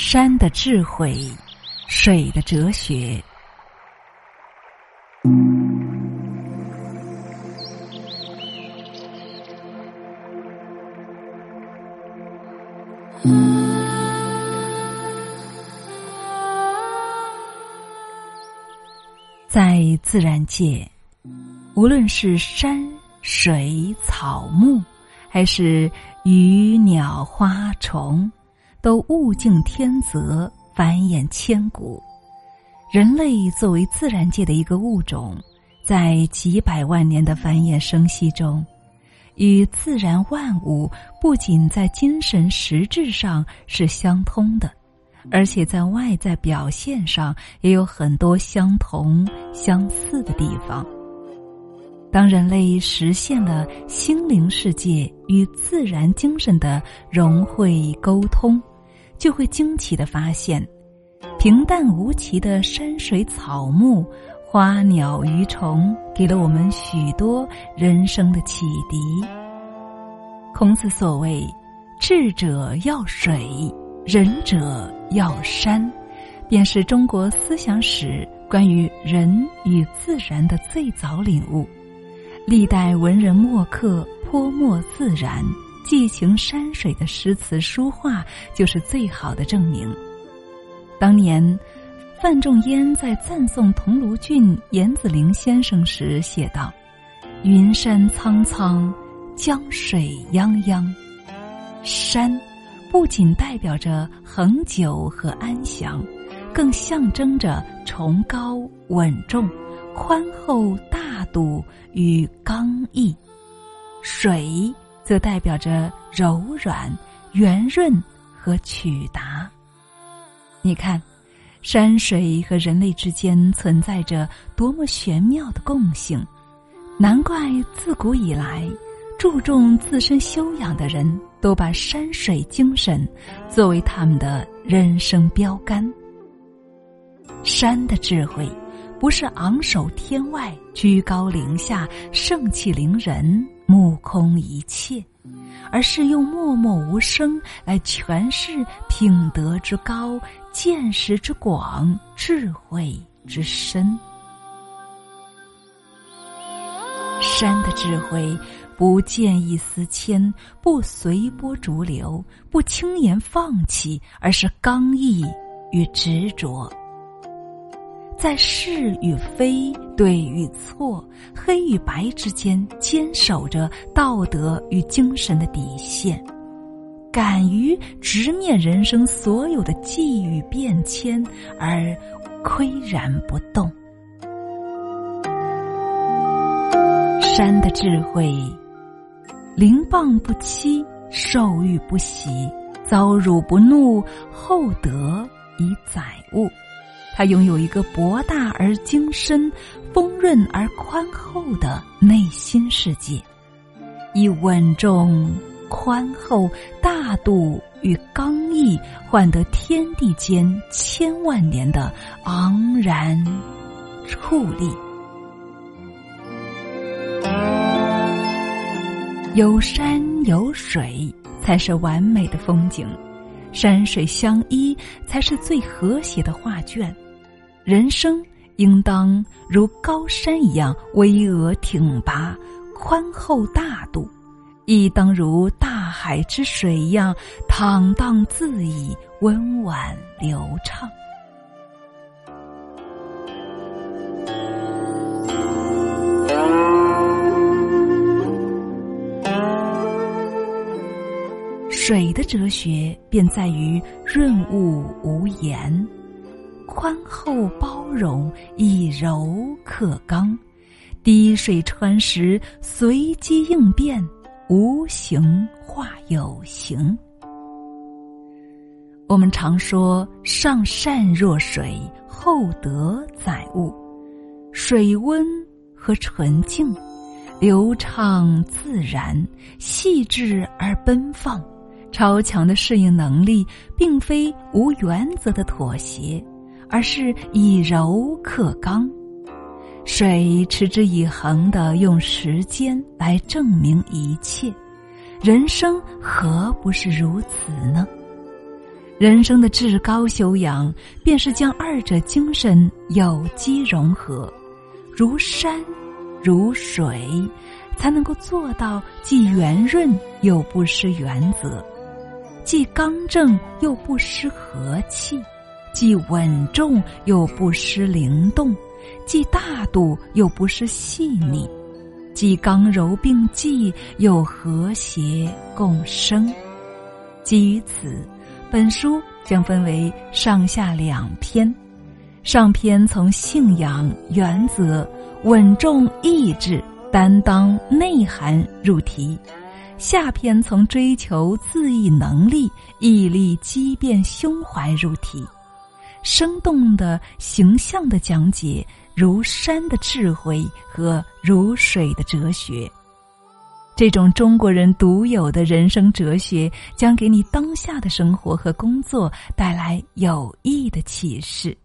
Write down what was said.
山的智慧，水的哲学。在自然界，无论是山水草木，还是鱼鸟花虫，都物竞天择，繁衍千古。人类作为自然界的一个物种，在几百万年的繁衍生息中。与自然万物不仅在精神实质上是相通的，而且在外在表现上也有很多相同相似的地方。当人类实现了心灵世界与自然精神的融会沟通，就会惊奇的发现，平淡无奇的山水草木。花鸟鱼虫给了我们许多人生的启迪。孔子所谓“智者要水，仁者要山”，便是中国思想史关于人与自然的最早领悟。历代文人墨客泼墨自然、寄情山水的诗词书画，就是最好的证明。当年。范仲淹在赞颂桐庐郡严子陵先生时写道：“云山苍苍，江水泱泱。山不仅代表着恒久和安详，更象征着崇高稳重、宽厚大度与刚毅；水则代表着柔软、圆润和曲达。你看。”山水和人类之间存在着多么玄妙的共性，难怪自古以来注重自身修养的人都把山水精神作为他们的人生标杆。山的智慧，不是昂首天外、居高临下、盛气凌人、目空一切。而是用默默无声来诠释品德之高、见识之广、智慧之深。山的智慧不见异思迁，不随波逐流，不轻言放弃，而是刚毅与执着。在是与非、对与错、黑与白之间坚守着道德与精神的底线，敢于直面人生所有的际遇变迁而岿然不动。山的智慧：凌棒不欺，受欲不喜，遭辱不怒，厚德以载物。他拥有一个博大而精深、丰润而宽厚的内心世界，以稳重、宽厚、大度与刚毅换得天地间千万年的昂然矗立。有山有水才是完美的风景，山水相依才是最和谐的画卷。人生应当如高山一样巍峨挺拔、宽厚大度，亦当如大海之水一样坦荡恣意、温婉流畅。水的哲学便在于润物无言。宽厚包容，以柔克刚，滴水穿石，随机应变，无形化有形。我们常说“上善若水，厚德载物”，水温和纯净，流畅自然，细致而奔放，超强的适应能力，并非无原则的妥协。而是以柔克刚，水持之以恒的用时间来证明一切，人生何不是如此呢？人生的至高修养，便是将二者精神有机融合，如山，如水，才能够做到既圆润又不失原则，既刚正又不失和气，既稳重又不失灵动，既大度又不失细腻，既刚柔并济又和谐共生。基于此。本书将分为上下两篇，上篇从信仰、原则、稳重意志、担当、内涵入题，下篇从追求自愈能力、毅力、激变、胸怀入题，生动的、形象的讲解如山的智慧和如水的哲学。这种中国人独有的人生哲学，将给你当下的生活和工作带来有益的启示。